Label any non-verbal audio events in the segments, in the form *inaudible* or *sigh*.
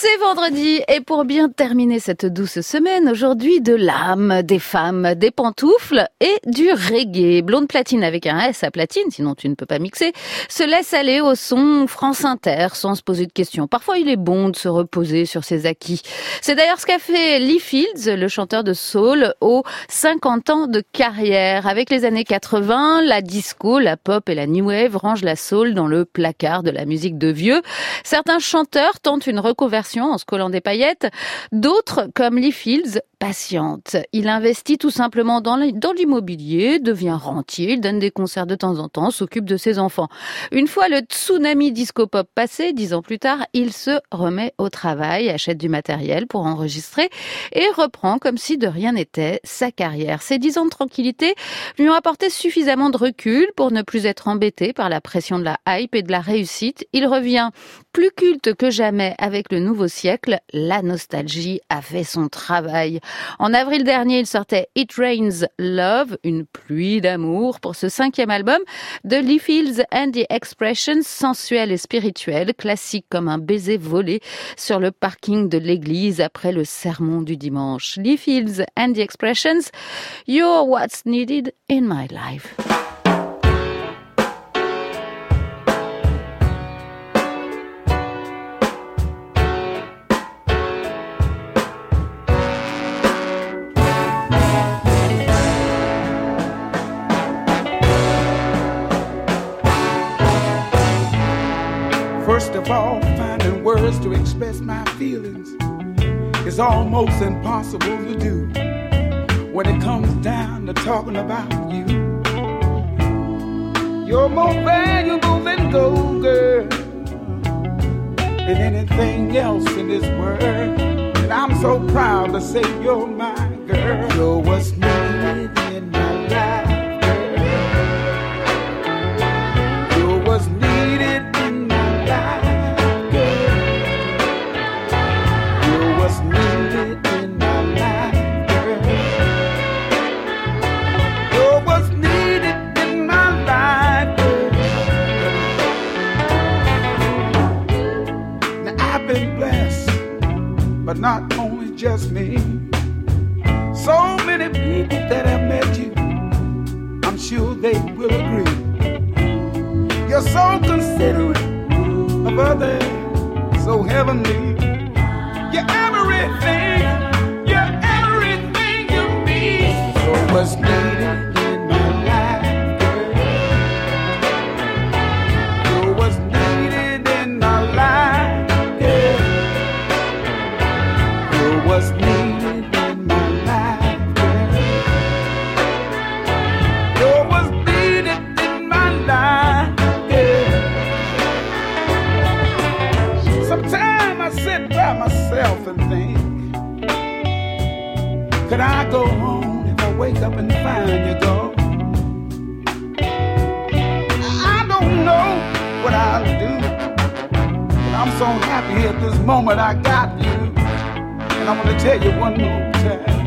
C'est vendredi et pour bien terminer cette douce semaine, aujourd'hui de l'âme, des femmes, des pantoufles et du reggae. Blonde platine avec un S à platine, sinon tu ne peux pas mixer, se laisse aller au son France Inter sans se poser de questions. Parfois il est bon de se reposer sur ses acquis. C'est d'ailleurs ce qu'a fait Lee Fields, le chanteur de soul, aux 50 ans de carrière. Avec les années 80, la disco, la pop et la new wave rangent la soul dans le placard de la musique de vieux. Certains chanteurs tentent une reconversion en se collant des paillettes. D'autres, comme Lee Fields, patiente. Il investit tout simplement dans l'immobilier, devient rentier, il donne des concerts de temps en temps, s'occupe de ses enfants. Une fois le tsunami disco-pop passé, dix ans plus tard, il se remet au travail, achète du matériel pour enregistrer et reprend comme si de rien n'était sa carrière. Ces dix ans de tranquillité lui ont apporté suffisamment de recul pour ne plus être embêté par la pression de la hype et de la réussite. Il revient plus culte que jamais avec le nouveau siècle. La nostalgie a fait son travail. En avril dernier, il sortait It Rains Love, une pluie d'amour pour ce cinquième album de Lee Fields and the Expressions, sensuel et spirituel, classique comme un baiser volé sur le parking de l'église après le sermon du dimanche. Lee Fields and the Expressions, You're what's needed in my life. First of all, finding words to express my feelings is almost impossible to do when it comes down to talking about you. You're more valuable than gold, girl, than anything else in this world. And I'm so proud to say you're my girl. You're what's needed just me. So many people that have met you, I'm sure they will agree. You're so considerate of others, so heavenly. You're everything, you're everything you need. So much at this moment I got you. And I want to tell you one more time.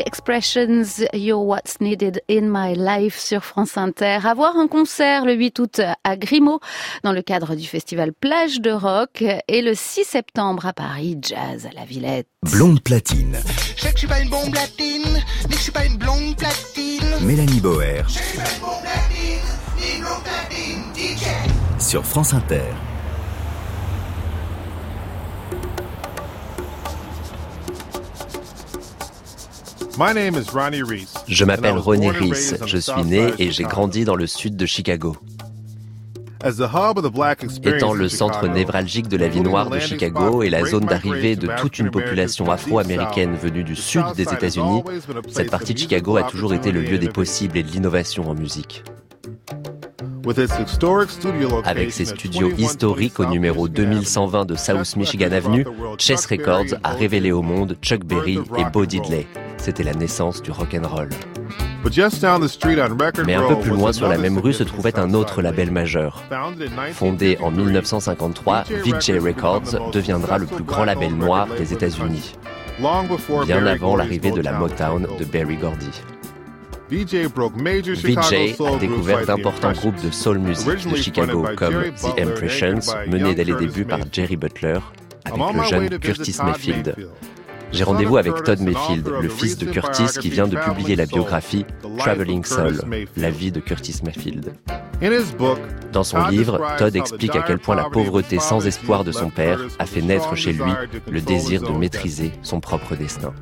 Expressions, You're What's Needed in My Life sur France Inter. Avoir un concert le 8 août à Grimaud dans le cadre du festival Plage de Rock et le 6 septembre à Paris, Jazz à la Villette. Blonde platine. Je sais que je suis pas une blonde platine, mais que je suis pas une blonde platine. Mélanie Boer. Je suis pas une blonde platine, ni une blonde platine, DJ. Sur France Inter. Je m'appelle Ronnie Reese, je suis né et j'ai grandi dans le sud de Chicago. Étant le centre névralgique de la vie noire de Chicago et la zone d'arrivée de toute une population afro-américaine venue du sud des États-Unis, cette partie de Chicago a toujours été le lieu des possibles et de l'innovation en musique. Avec ses studios historiques au numéro 2120 de South Michigan Avenue, Chess Records a révélé au monde Chuck Berry et Bo Diddley. C'était la naissance du rock and roll. Mais un peu plus loin sur la même rue se trouvait un autre label majeur. Fondé en 1953, VJ Records deviendra le plus grand label noir des États-Unis, bien avant l'arrivée de la Motown de Berry Gordy. VJ a découvert d'importants groupes de soul music de Chicago comme The Impressions, menés dès les débuts par Jerry Butler, avec le jeune Curtis Mayfield. J'ai rendez-vous avec Todd Mayfield, le fils de Curtis qui vient de publier la biographie Traveling Soul, la vie de Curtis Mayfield. Dans son livre, Todd explique à quel point la pauvreté sans espoir de son père a fait naître chez lui le désir de maîtriser son propre destin.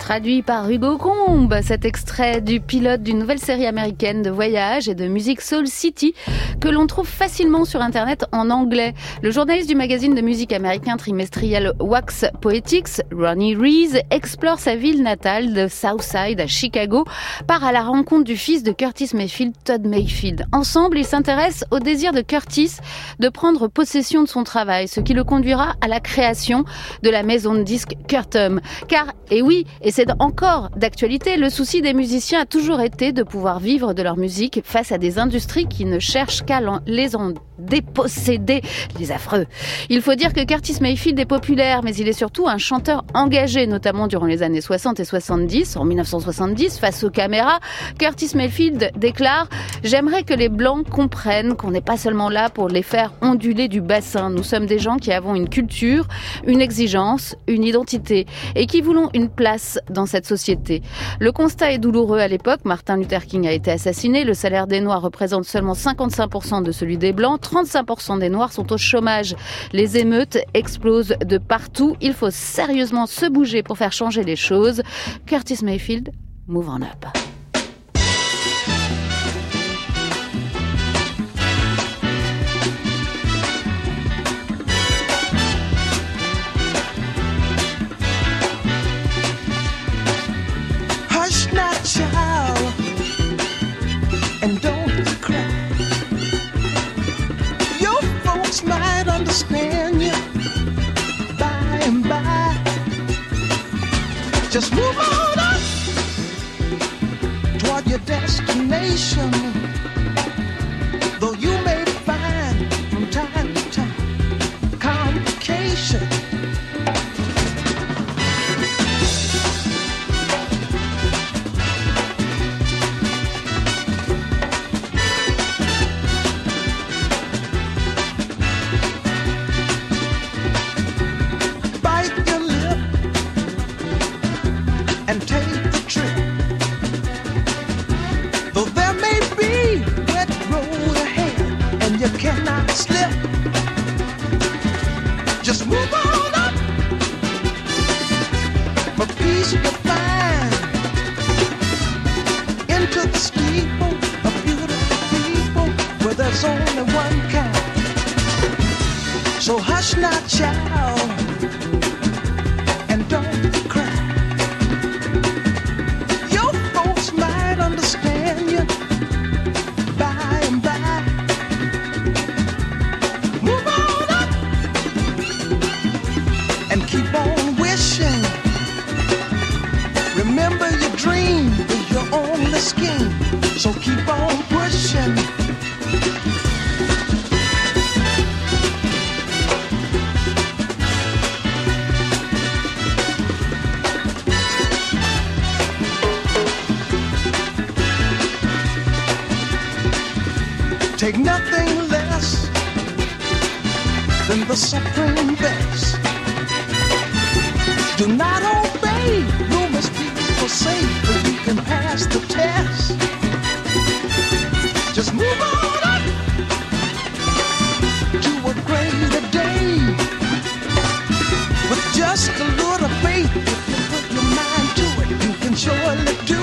Traduit par Hugo Combe, cet extrait du pilote d'une nouvelle série américaine de voyage et de musique Soul City que l'on trouve facilement sur internet en anglais. Le journaliste du magazine de musique américain trimestriel Wax Poetics, Ronnie Reese, explore sa ville natale de Southside à Chicago, part à la rencontre du fils de Curtis Mayfield, Todd Mayfield. Ensemble, ils s'intéressent au désir de Curtis de prendre possession de son travail, ce qui le conduira à la création de la maison de disques Curtum. Car, et oui, et c'est encore d'actualité, le souci des musiciens a toujours été de pouvoir vivre de leur musique face à des industries qui ne cherchent qu'à les en déposséder, les affreux. Il faut dire que Curtis Mayfield est populaire, mais il est surtout un chanteur engagé, notamment durant les années 60 et 70. En 1970, face aux caméras, Curtis Mayfield déclare « J'aimerais que les Blancs comprennent qu'on n'est pas seulement là pour les faire onduler du bassin. Nous sommes des gens qui avons une culture, une exigence, une identité, et qui voulons une place dans cette société. Le constat est douloureux à l'époque. Martin Luther King a été assassiné. Le salaire des Noirs représente seulement 55% de celui des Blancs. 35% des Noirs sont au chômage. Les émeutes explosent de partout. Il faut sérieusement se bouger pour faire changer les choses. Curtis Mayfield, move on up. Just move on up toward your destination. It, you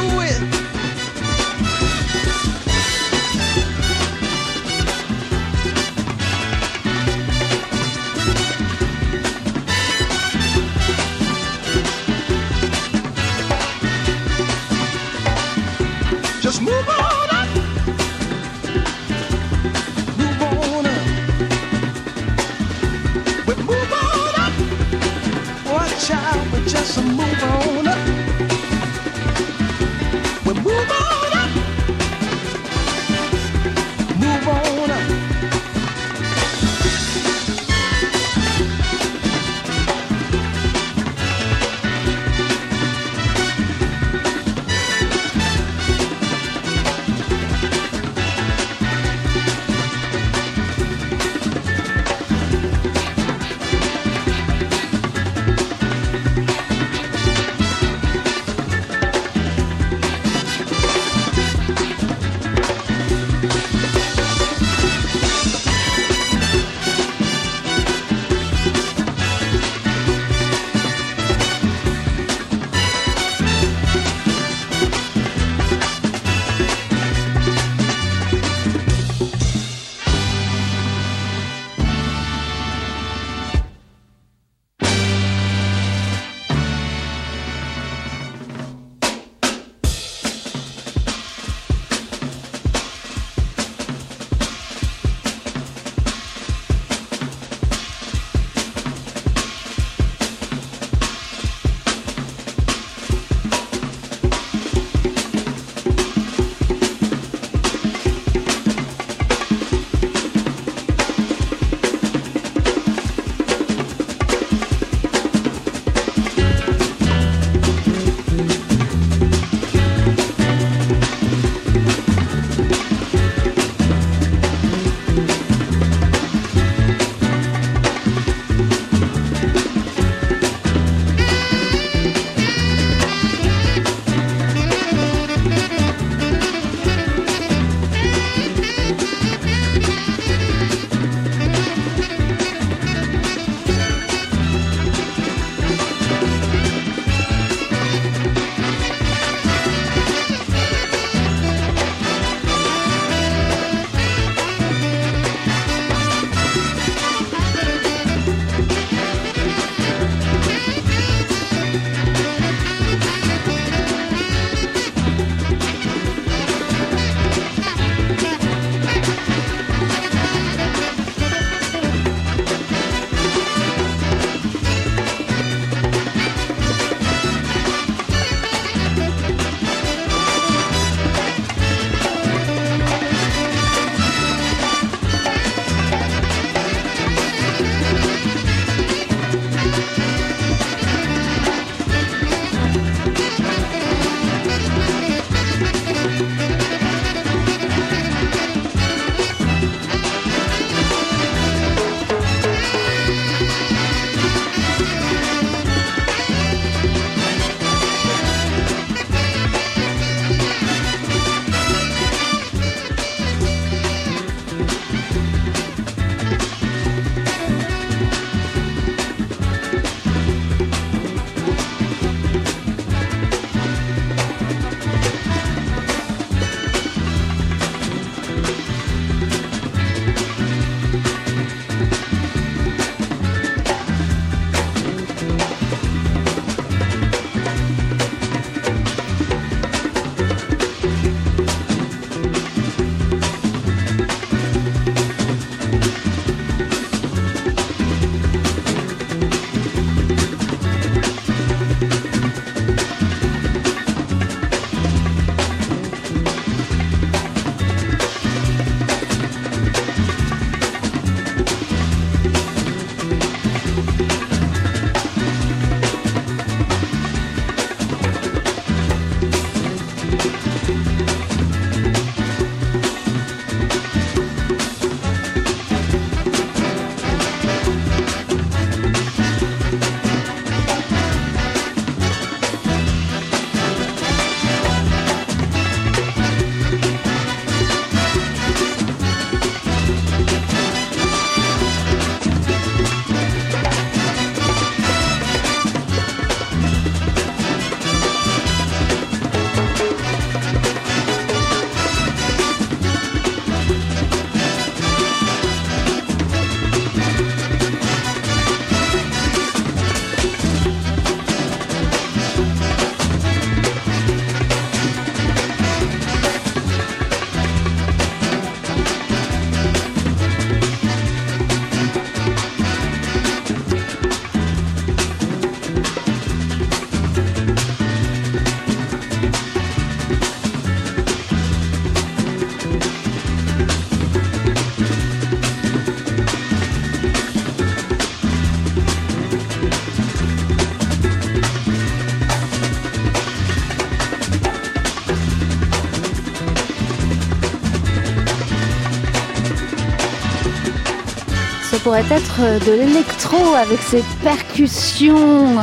pourrait être de l'électro avec ses percussions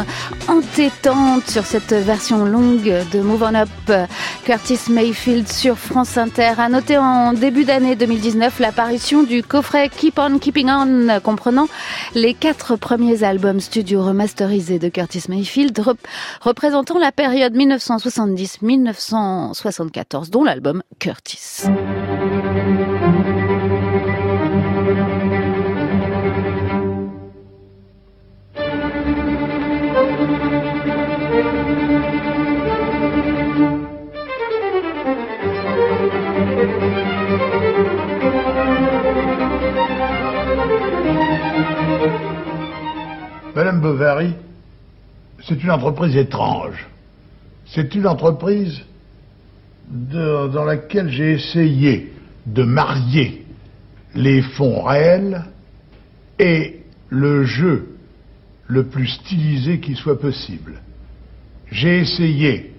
entêtantes sur cette version longue de Move On Up. Curtis Mayfield sur France Inter a noté en début d'année 2019 l'apparition du coffret Keep On Keeping On comprenant les quatre premiers albums studio remasterisés de Curtis Mayfield représentant la période 1970-1974 dont l'album Curtis. Bovary, c'est une entreprise étrange. C'est une entreprise dans laquelle j'ai essayé de marier les fonds réels et le jeu le plus stylisé qui soit possible. J'ai essayé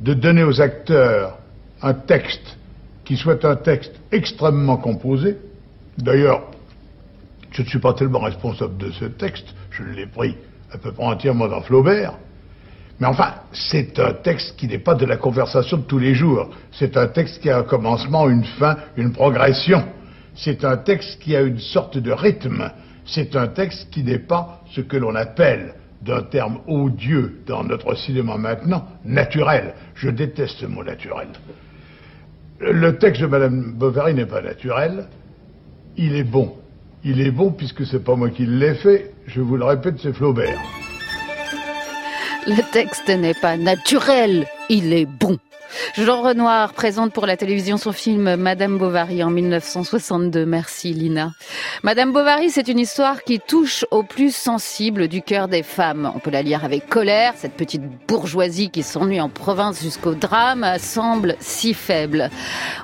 de donner aux acteurs un texte qui soit un texte extrêmement composé. D'ailleurs, je ne suis pas tellement responsable de ce texte, je l'ai pris à peu près entièrement dans Flaubert. Mais enfin, c'est un texte qui n'est pas de la conversation de tous les jours. C'est un texte qui a un commencement, une fin, une progression. C'est un texte qui a une sorte de rythme. C'est un texte qui n'est pas ce que l'on appelle, d'un terme odieux dans notre cinéma maintenant, naturel. Je déteste ce mot naturel. Le texte de Madame Bovary n'est pas naturel. Il est bon. Il est bon puisque c'est pas moi qui l'ai fait. Je vous le répète, c'est Flaubert. Le texte n'est pas naturel, il est bon. Jean Renoir présente pour la télévision son film Madame Bovary en 1962. Merci Lina. Madame Bovary, c'est une histoire qui touche au plus sensible du cœur des femmes. On peut la lire avec colère. Cette petite bourgeoisie qui s'ennuie en province jusqu'au drame semble si faible.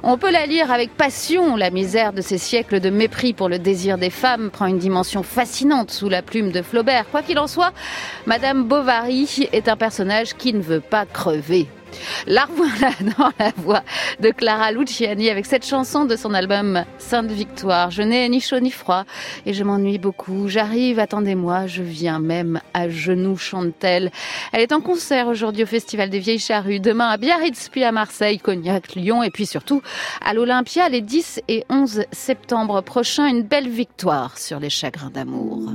On peut la lire avec passion. La misère de ces siècles de mépris pour le désir des femmes prend une dimension fascinante sous la plume de Flaubert. Quoi qu'il en soit, Madame Bovary est un personnage qui ne veut pas crever. La revoilà dans *laughs* la voix de Clara Luciani avec cette chanson de son album Sainte Victoire. Je n'ai ni chaud ni froid et je m'ennuie beaucoup. J'arrive, attendez-moi, je viens même à genoux, chante-t-elle. Elle est en concert aujourd'hui au Festival des Vieilles Charrues, demain à Biarritz, puis à Marseille, Cognac, Lyon et puis surtout à l'Olympia les 10 et 11 septembre prochains. Une belle victoire sur les chagrins d'amour.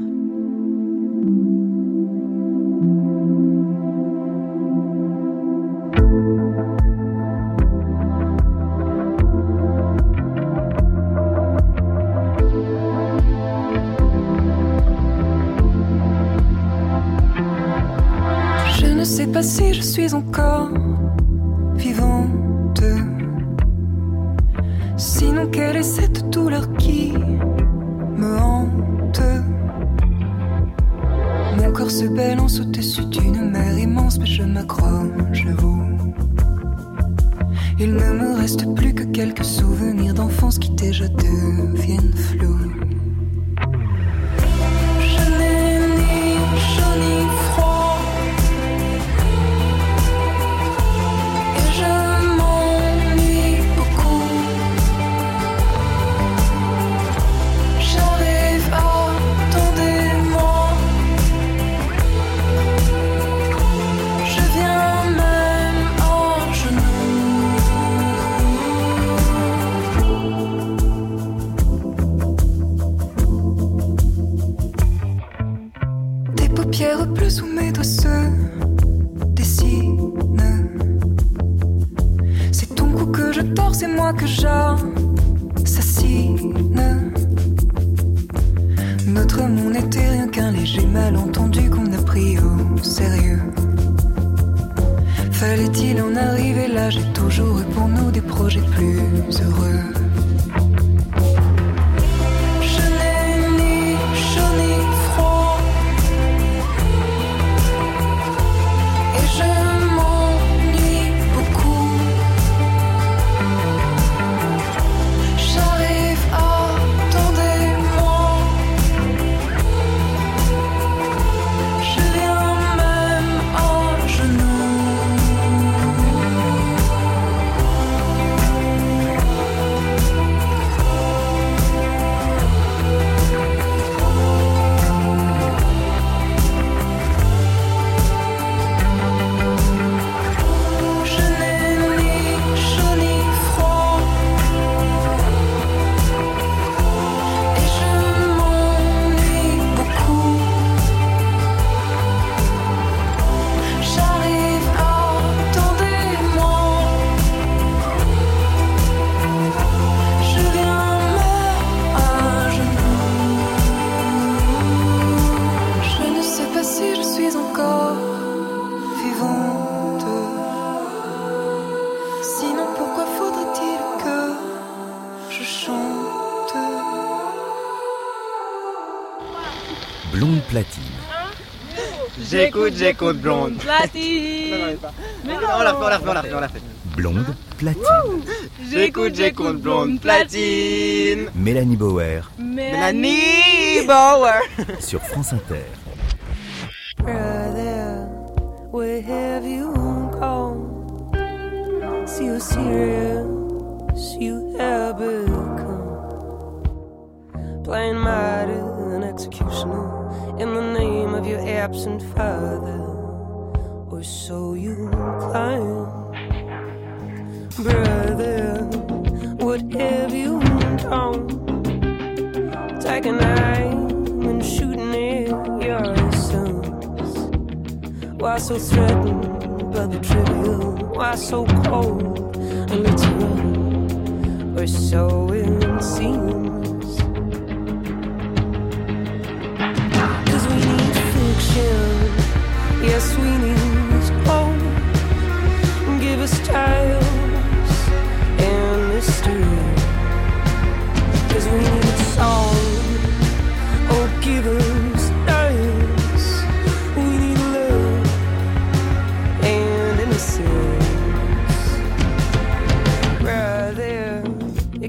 J'écoute, j'écoute blonde. Platine. Mais non, on l'a fait, on l'a fait, on l'a fait, on l'a fait. Blonde platine. J'écoute, j'écoute blonde platine. Mélanie Bauer Mélanie Bauer. sur France Inter. Why so threatened by the trivial? Why so cold and literal? Or so it seems. Cause we need fiction. Yes, we need hope. Give us tales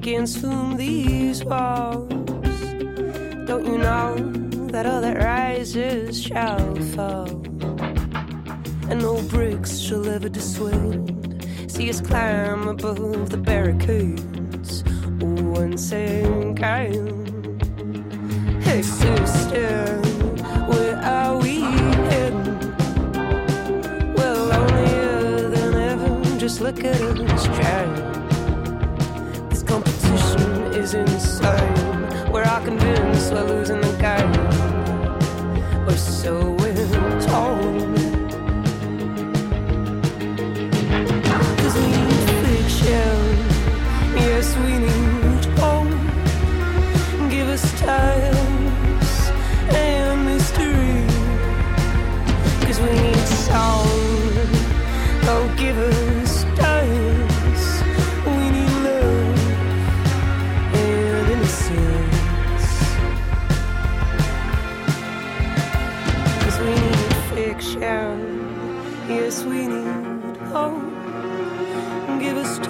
against whom these walls? Don't you know that all that rises shall fall? And no bricks shall ever dissuade. See us climb above the barricades once again. Hey, sister, where are we heading? Well, lonelier than ever. Just look at us trying. We're all convinced we're losing the game. Or so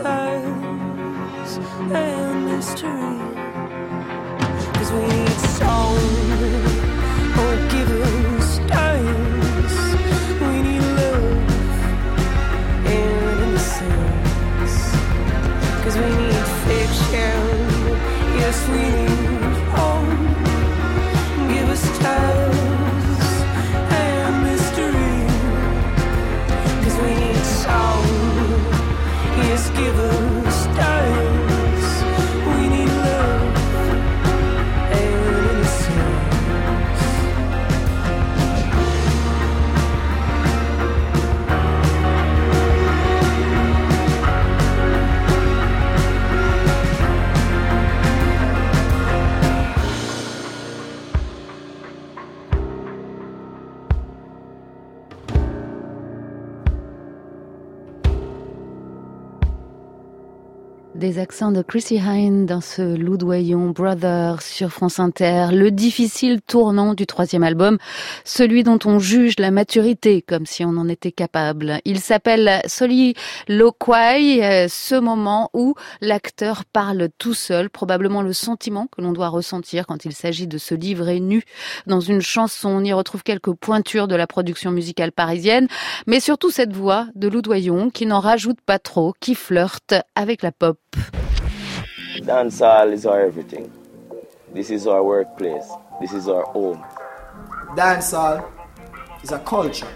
Give and mystery. Cause we need song. Oh, give us dance. We need love and innocence. Cause we need fiction. Yes, we need Des accents de Chrissy Hine dans ce loudoyon Brother sur France Inter, le difficile tournant du troisième album, celui dont on juge la maturité comme si on en était capable. Il s'appelle Soliloquy, euh, ce moment où l'acteur parle tout seul, probablement le sentiment que l'on doit ressentir quand il s'agit de se livrer nu dans une chanson. On y retrouve quelques pointures de la production musicale parisienne, mais surtout cette voix de loudoyon qui n'en rajoute pas trop, qui flirte avec la pop. Dancehall is our everything. This is our workplace. This is our home. Dancehall is a culture.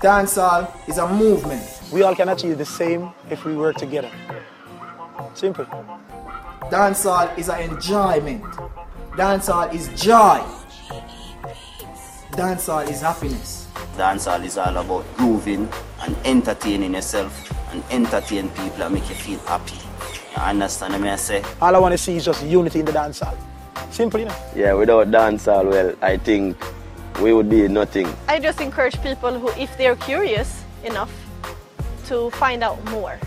Dancehall is a movement. We all can achieve the same if we work together. Simple. Dancehall is an enjoyment. Dancehall is joy. Dancehall is happiness. Dancehall is all about grooving and entertaining yourself and entertain people and make you feel happy. You understand what I say? All I want to see is just unity in the dance hall. Simple, you know. Yeah, without dancehall, well, I think we would be nothing. I just encourage people who, if they're curious enough, to find out more.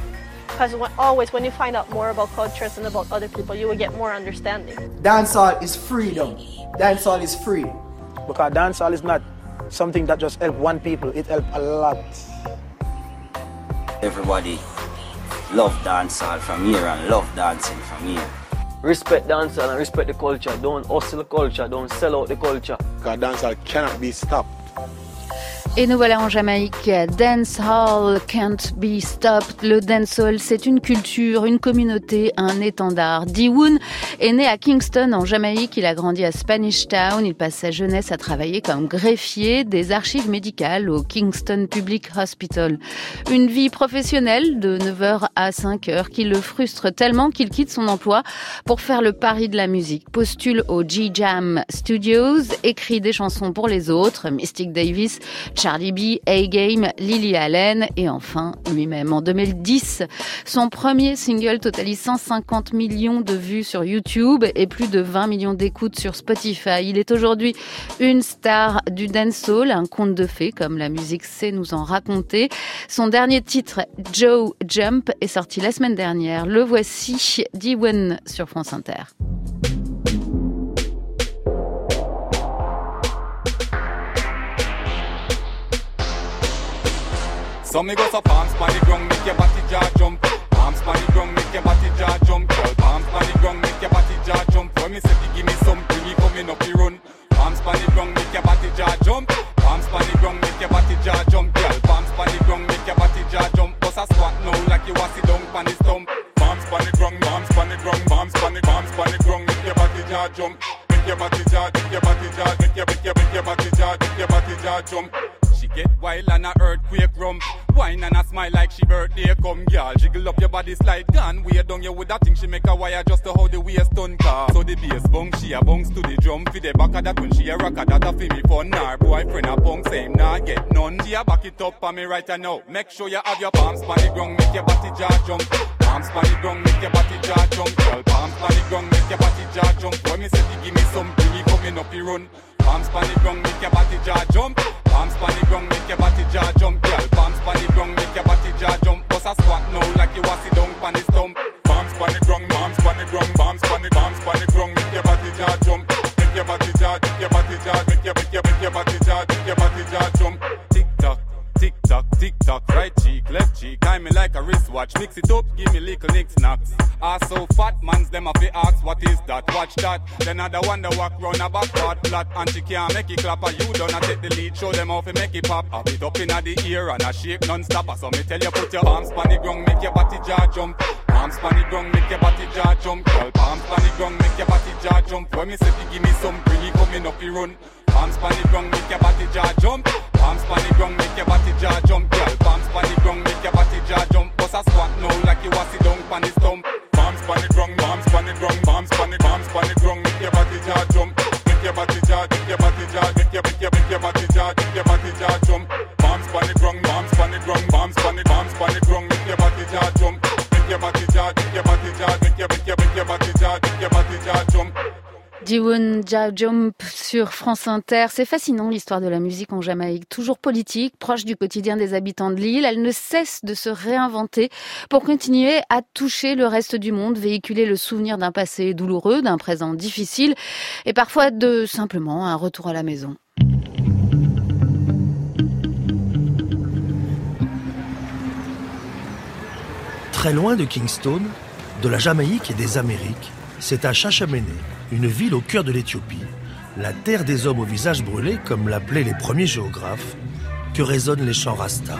Because always when you find out more about cultures and about other people, you will get more understanding. Dancehall is freedom. Dancehall is free. Because dancehall is not something that just help one people, it help a lot. Everybody love dancehall from here and love dancing from here. Respect dancehall and respect the culture. Don't hustle the culture, don't sell out the culture. Because dancehall cannot be stopped. Et nous voilà en Jamaïque. Dance Hall can't be stopped. Le dancehall, c'est une culture, une communauté, un étendard. Diwoon est né à Kingston, en Jamaïque. Il a grandi à Spanish Town. Il passe sa jeunesse à travailler comme greffier des archives médicales au Kingston Public Hospital. Une vie professionnelle de 9h à 5h qui le frustre tellement qu'il quitte son emploi pour faire le pari de la musique. Postule au G-Jam Studios, écrit des chansons pour les autres, Mystic Davis, Charlie B, A-Game, Lily Allen et enfin lui-même. En 2010, son premier single totalise 150 millions de vues sur YouTube et plus de 20 millions d'écoutes sur Spotify. Il est aujourd'hui une star du dancehall, un conte de fées comme la musique sait nous en raconter. Son dernier titre, Joe Jump, est sorti la semaine dernière. Le voici, Diwen sur France Inter. So me go so palms pan the ground, make your body jaw jump. Palms pan the ground, make your body jaw jump. Girl, palms pan the ground, make your body jaw jump. When me say give me something, you coming up the run. Palms pan the ground, make your body jaw jump. Palms pan the ground, make your body jaw jump. Girl, palms pan the ground, make your body jaw jump. Bust a squat now like you want sit down pan the stump. Palms pan the ground, palms pan the ground, palms pan the palms pan the ground, make your body jaw jump. Make your body jaw, make your body jaw, make your make your make your body jaw, make your body jaw jump. She get wild and a earthquake rum. Wine and a smile like she birthday come, girl. Jiggle up your body slide gun. Way down you with that thing she make a wire just to how the waist done car. So the bass bung, she a bounce to the drum. For the back of that when she a rock that a fi me fun. Her boyfriend a punk, same nah get none. She a back it up on me right now. Make sure you have your palms on the ground, make your body jaw jump. Palms on the ground, make your body jaw jump. Girl, palms on the ground, make your body jaw jump. When me say give me something, me coming up the run. Palms on the ground, make your body jaw jump. Palms on the ground, make your body jaw jump, girl. Palms on the ground, make your body jaw jump. Bust a squat now like you want sit down on the stump. Palms on the ground, palms on the ground, palms on the palms on the ground, make your body jaw jump. Make your body jaw, make your body jaw, make your make your make your body jaw, make your body jaw a wristwatch. Mix it up, give me little nick knocks. Ah, so fat mans them have to ask what is that? Watch that. Then other one the walk round a back part flat, and she can't make it clap. And you done a take the lead, show them how to make it pop. Have it up inna the ear and a shake non-stop. So me tell you put your arms on the ground, make your body jaw jump. Palms on the ground, make your body jaw jump. Girl, palms on the ground, make your body jaw jump. When me say you give me some, bring it coming up the run. Palms on the ground, make your body jaw jump. Palms on the ground, make your body jaw jump, girl. Palms on the ground, make your body jaw jump. Bust a squat now like you want sit down on the stump. Palms on the ground, palms on the ground, palms on the palms on the ground, Diwon Ja Jump sur France Inter. C'est fascinant l'histoire de la musique en Jamaïque, toujours politique, proche du quotidien des habitants de l'île. Elle ne cesse de se réinventer pour continuer à toucher le reste du monde, véhiculer le souvenir d'un passé douloureux, d'un présent difficile et parfois de simplement un retour à la maison. Très loin de Kingston, de la Jamaïque et des Amériques, c'est à Chachamene, une ville au cœur de l'Éthiopie, la terre des hommes au visage brûlé, comme l'appelaient les premiers géographes, que résonnent les chants Rasta?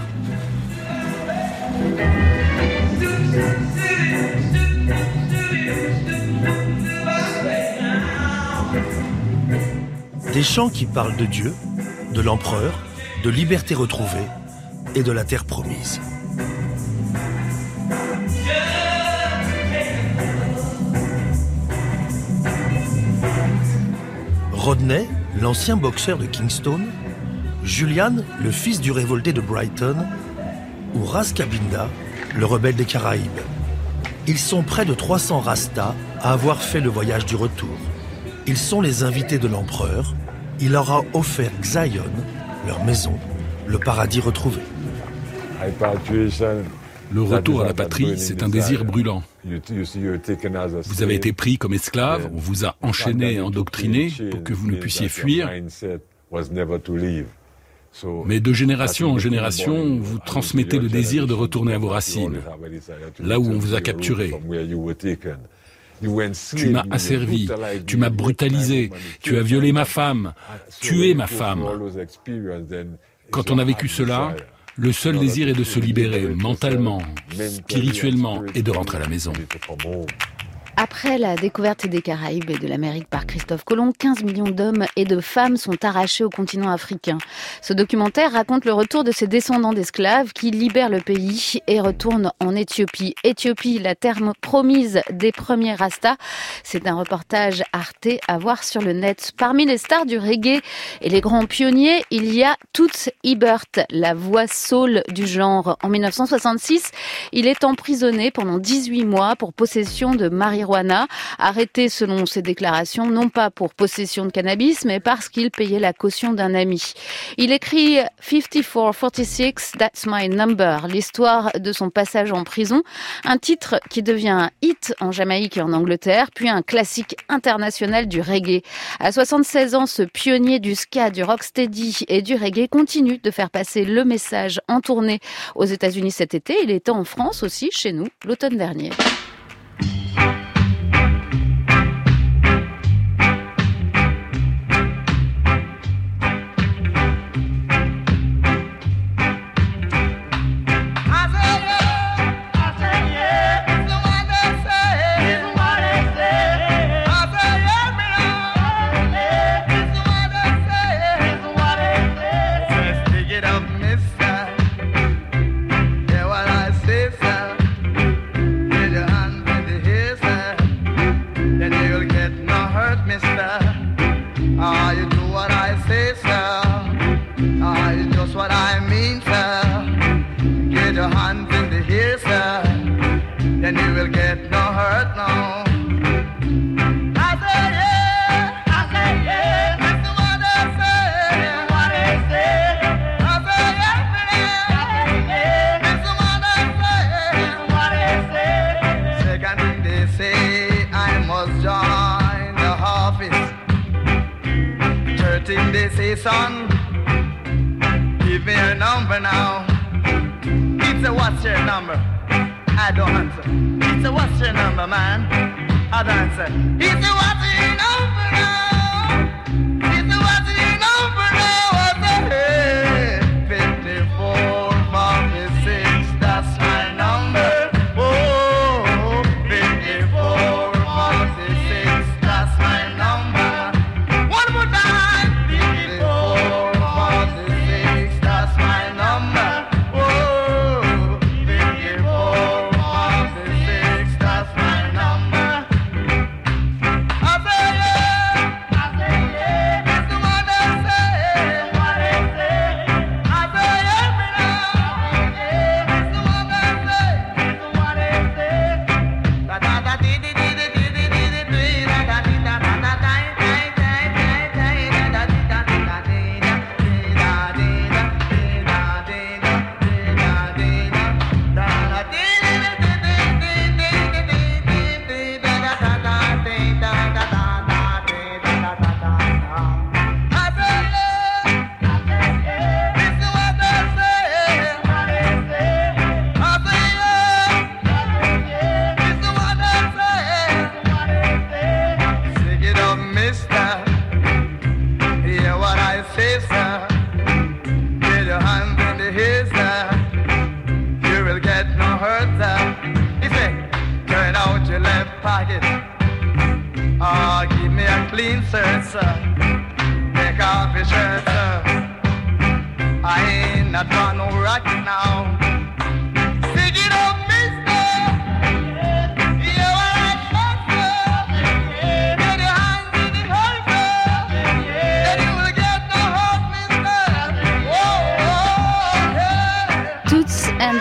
Des chants qui parlent de Dieu, de l'empereur, de liberté retrouvée et de la terre promise. Rodney, l'ancien boxeur de Kingston, Julian, le fils du révolté de Brighton, ou Ras Kabinda, le rebelle des Caraïbes. Ils sont près de 300 Rastas à avoir fait le voyage du retour. Ils sont les invités de l'empereur. Il leur a offert Zion, leur maison, le paradis retrouvé. Le retour à la patrie, c'est un désir brûlant. Vous avez été pris comme esclave, on vous a enchaîné et endoctriné pour que vous ne puissiez fuir. Mais de génération en génération, vous transmettez le désir de retourner à vos racines, là où on vous a capturé. Tu m'as asservi, tu m'as brutalisé, tu as violé ma femme, tué ma femme. Quand on a vécu cela, le seul désir est de se libérer mentalement, spirituellement et de rentrer à la maison. Après la découverte des Caraïbes et de l'Amérique par Christophe Colomb, 15 millions d'hommes et de femmes sont arrachés au continent africain. Ce documentaire raconte le retour de ces descendants d'esclaves qui libèrent le pays et retournent en Éthiopie. Éthiopie, la terre promise des premiers Rastas. C'est un reportage Arte à voir sur le net. Parmi les stars du reggae et les grands pionniers, il y a Toots Hibbert, la voix soul du genre. En 1966, il est emprisonné pendant 18 mois pour possession de marijuana arrêté selon ses déclarations, non pas pour possession de cannabis, mais parce qu'il payait la caution d'un ami. Il écrit 5446, That's My Number, l'histoire de son passage en prison, un titre qui devient un hit en Jamaïque et en Angleterre, puis un classique international du reggae. À 76 ans, ce pionnier du ska, du rocksteady et du reggae continue de faire passer le message en tournée aux États-Unis cet été. Il était en France aussi, chez nous, l'automne dernier. Son. Give me your number now. It's a what's your number? I don't answer. It's a what's your number, man? I don't answer. It's a what's your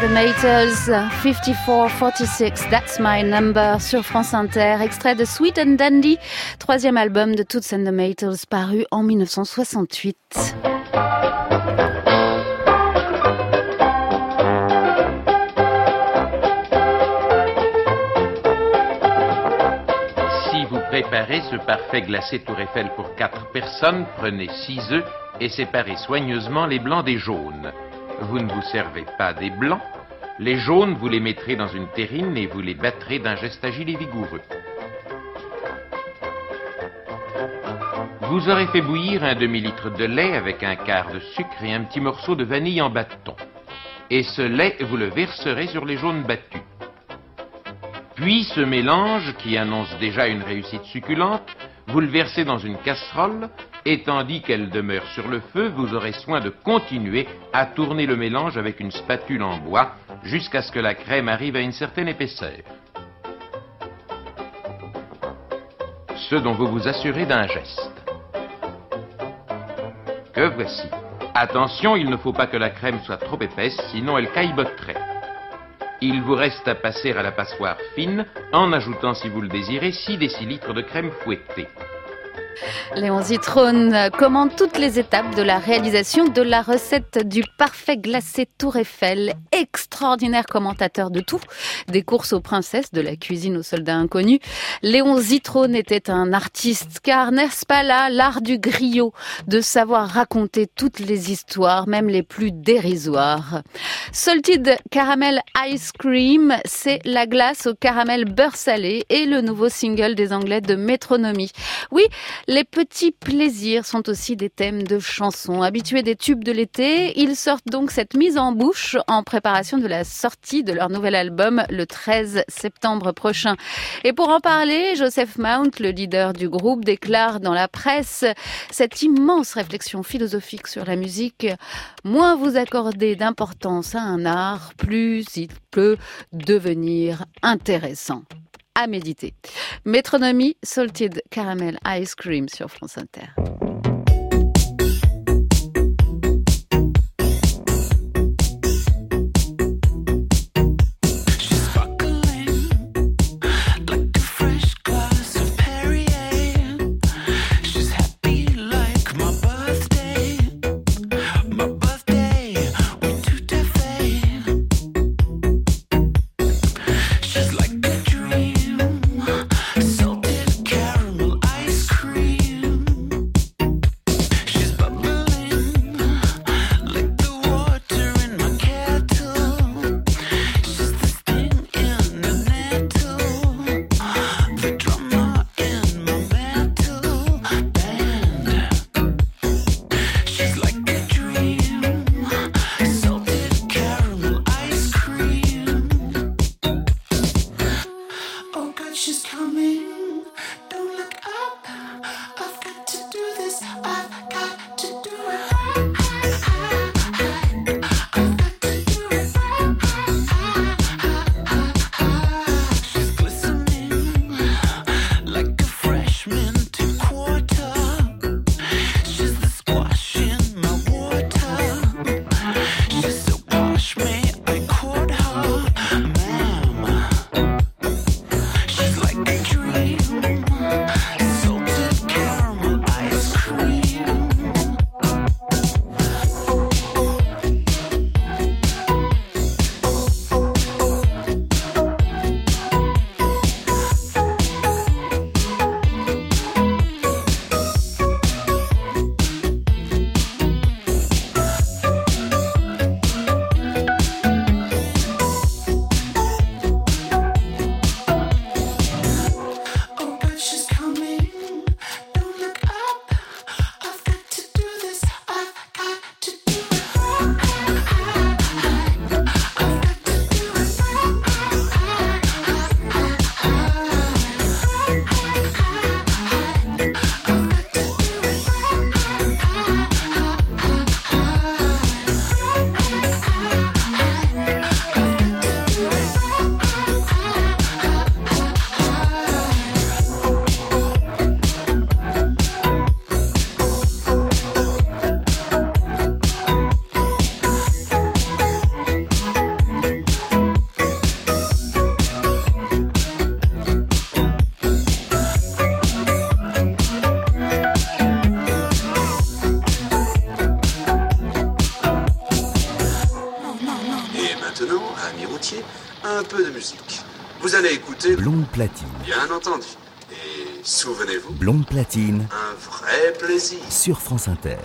the Maytals, 5446, That's My Number sur France Inter, extrait de Sweet and Dandy, troisième album de Toots and the Maytals paru en 1968. Si vous préparez ce parfait glacé Tour Eiffel pour 4 personnes, prenez 6 œufs, et séparez soigneusement les blancs des jaunes. Vous ne vous servez pas des blancs. Les jaunes, vous les mettrez dans une terrine et vous les battrez d'un geste agile et vigoureux. Vous aurez fait bouillir un demi-litre de lait avec un quart de sucre et un petit morceau de vanille en bâton. Et ce lait, vous le verserez sur les jaunes battus. Puis ce mélange, qui annonce déjà une réussite succulente, vous le versez dans une casserole et tandis qu'elle demeure sur le feu, vous aurez soin de continuer à tourner le mélange avec une spatule en bois jusqu'à ce que la crème arrive à une certaine épaisseur. Ce dont vous vous assurez d'un geste. Que voici. Attention, il ne faut pas que la crème soit trop épaisse, sinon elle cailleboterait. Il vous reste à passer à la passoire fine en ajoutant, si vous le désirez, 6 décilitres de crème fouettée. Léon Zitrone commande toutes les étapes de la réalisation de la recette du parfait glacé Tour Eiffel. Extraordinaire commentateur de tout, des courses aux princesses, de la cuisine aux soldats inconnus. Léon Zitrone était un artiste, car n'est-ce pas là l'art du griot, de savoir raconter toutes les histoires, même les plus dérisoires. Salted Caramel Ice Cream, c'est la glace au caramel beurre salé et le nouveau single des Anglais de Métronomie. Oui, les petits plaisirs sont aussi des thèmes de chansons. Habitués des tubes de l'été, ils sortent donc cette mise en bouche en préparation de la sortie de leur nouvel album le 13 septembre prochain. Et pour en parler, Joseph Mount, le leader du groupe, déclare dans la presse cette immense réflexion philosophique sur la musique. Moins vous accordez d'importance à un art, plus il peut devenir intéressant à méditer. Métronomie Salted Caramel Ice Cream sur France Inter. Blonde platine. Bien entendu. Et Souvenez-vous. Blonde platine. Un vrai plaisir. Sur France Inter.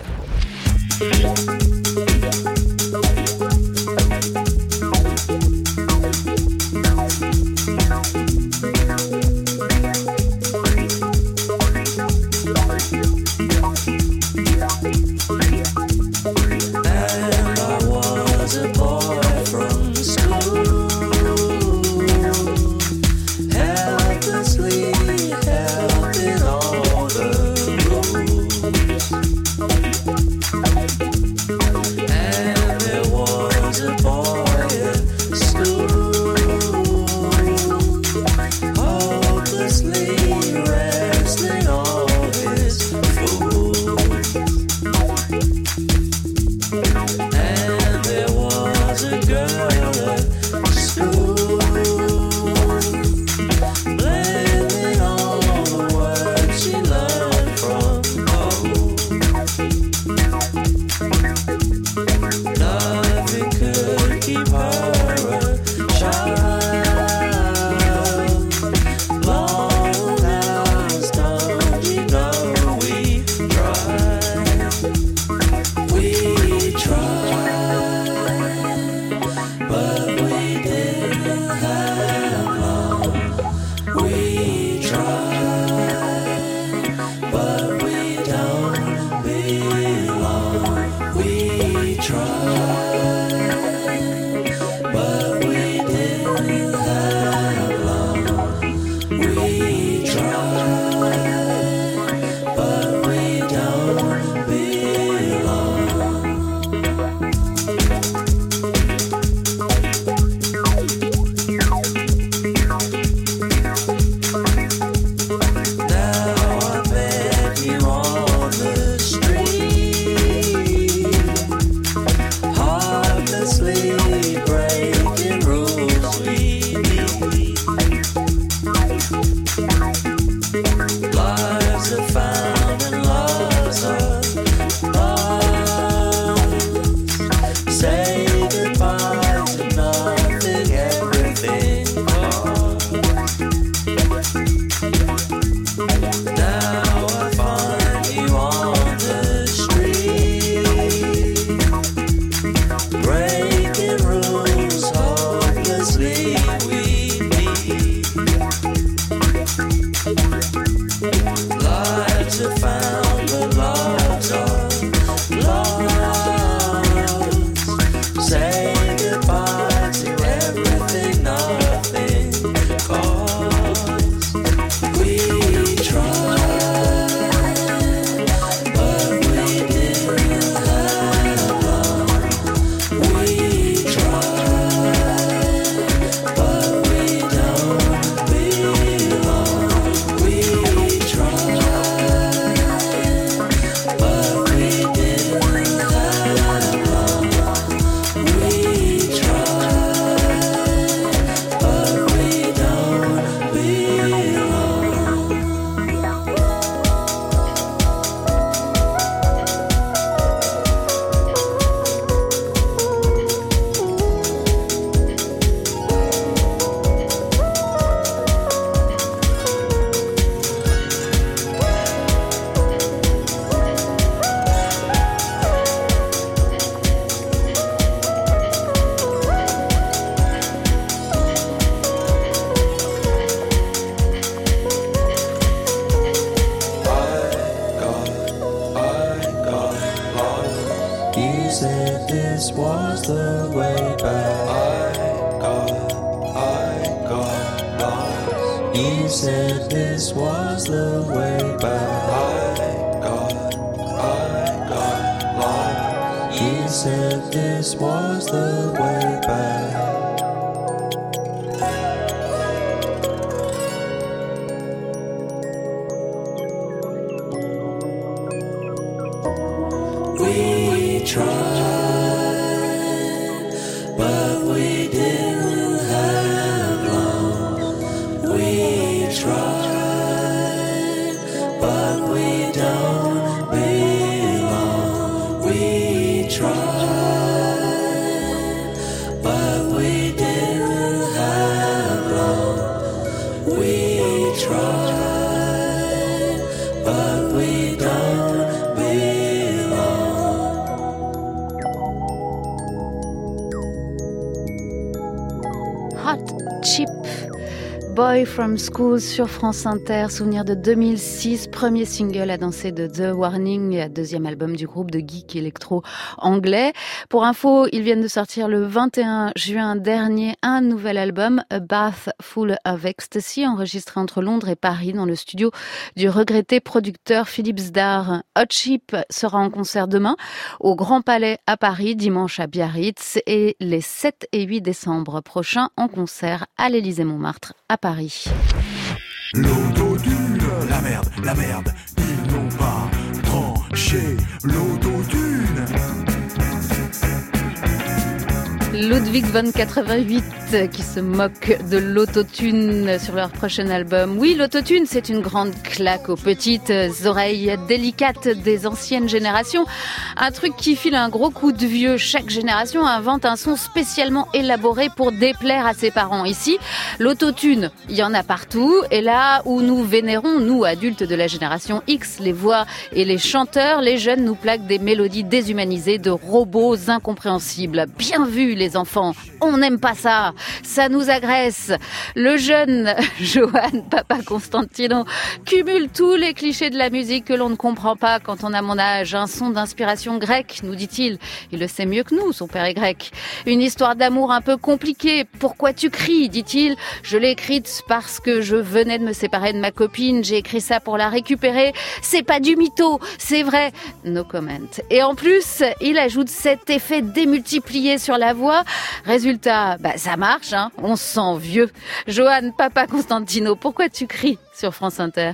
But. Boy from School sur France Inter, souvenir de 2006, premier single à danser de The Warning, deuxième album du groupe de geek électro anglais. Pour info, ils viennent de sortir le 21 juin dernier un nouvel album, A Bath Full of Ecstasy, enregistré entre Londres et Paris dans le studio du regretté producteur Philippe Zdar. Hot Chip sera en concert demain au Grand Palais à Paris, dimanche à Biarritz et les 7 et 8 décembre prochains en concert à l'Élysée-Montmartre à Paris. L'autotune, la merde, la merde, ils n'ont pas tranché l'autotune. Ludwig von 88 qui se moque de l'autotune sur leur prochain album. Oui, l'autotune, c'est une grande claque aux petites oreilles délicates des anciennes générations. Un truc qui file un gros coup de vieux. Chaque génération invente un son spécialement élaboré pour déplaire à ses parents. Ici, l'autotune, il y en a partout. Et là où nous vénérons, nous, adultes de la génération X, les voix et les chanteurs, les jeunes nous plaquent des mélodies déshumanisées de robots incompréhensibles. Bien vu, les enfants. On n'aime pas ça. Ça nous agresse. Le jeune *laughs* Johan Papa Constantino cumule tous les clichés de la musique que l'on ne comprend pas quand on a mon âge. Un son d'inspiration grecque, nous dit-il. Il le sait mieux que nous, son père est grec. Une histoire d'amour un peu compliquée. Pourquoi tu cries, dit-il. Je l'ai écrite parce que je venais de me séparer de ma copine. J'ai écrit ça pour la récupérer. C'est pas du mytho, c'est vrai. No comment. Et en plus, il ajoute cet effet démultiplié sur la voix Résultat, bah, ça marche, hein. On se sent vieux. Johan, papa Constantino, pourquoi tu cries sur France Inter?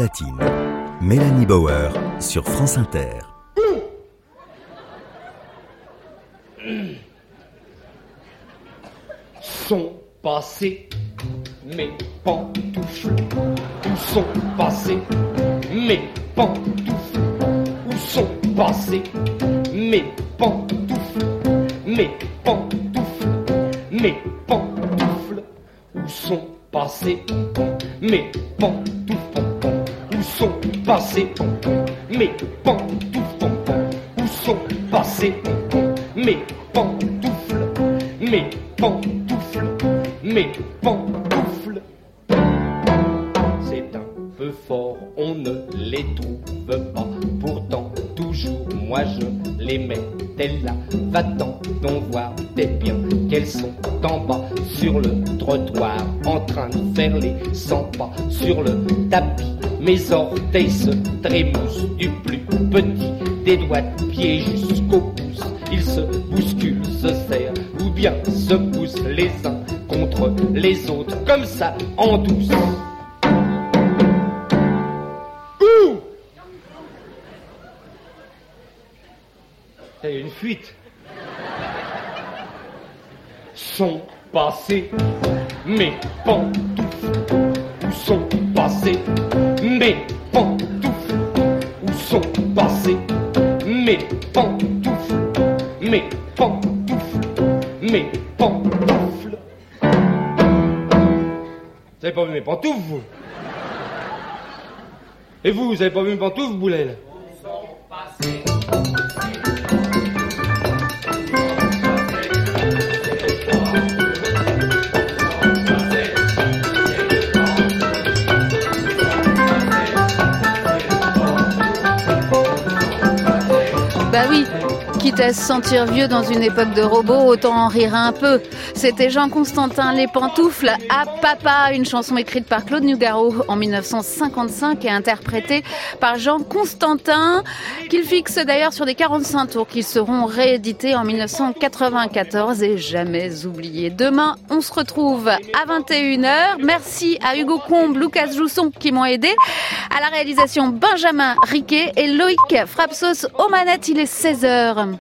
Platine. Mélanie Bauer sur France Inter. Sont passés Va-t'en donc voir t'es bien qu'elles sont en bas Sur le trottoir en train de faire les 100 pas Sur le tapis mes orteils se trémoussent du plus petit des doigts de pied jusqu'au pouce. Ils se bousculent, se serrent ou bien se poussent les uns contre les autres, comme ça en douce. Fuite. Sont passés mes pantoufles. Où sont passés mes pantoufles? Où sont passés mes pantoufles? Mes pantoufles Mes pantoufles. Vous avez pas vu mes pantoufles, vous? Et vous, vous avez pas vu mes pantoufles, Boulel? Bah oui, quitte à se sentir vieux dans une époque de robots, autant en rire un peu. C'était Jean Constantin Les Pantoufles à Papa, une chanson écrite par Claude Nougaro en 1955 et interprétée par Jean Constantin, qu'il fixe d'ailleurs sur des 45 tours qui seront réédités en 1994 et jamais oubliés. Demain, on se retrouve à 21h. Merci à Hugo Combe, Lucas Jousson qui m'ont aidé. À la réalisation, Benjamin Riquet et Loïc Frapsos aux manettes. Il est 16h.